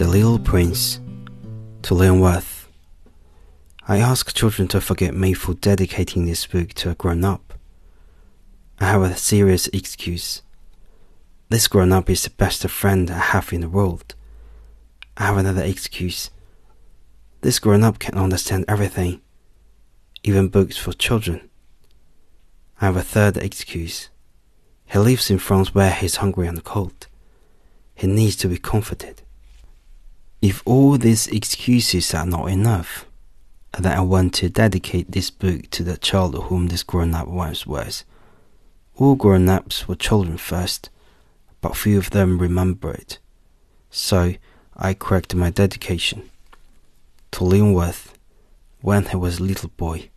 The Little Prince to Leon Werth. I ask children to forgive me for dedicating this book to a grown up. I have a serious excuse. This grown up is the best friend I have in the world. I have another excuse. This grown up can understand everything, even books for children. I have a third excuse. He lives in France where he's hungry and cold. He needs to be comforted. If all these excuses are not enough, then I want to dedicate this book to the child whom this grown up once was. All grown ups were children first, but few of them remember it. So I correct my dedication to Leon Werth when he was a little boy.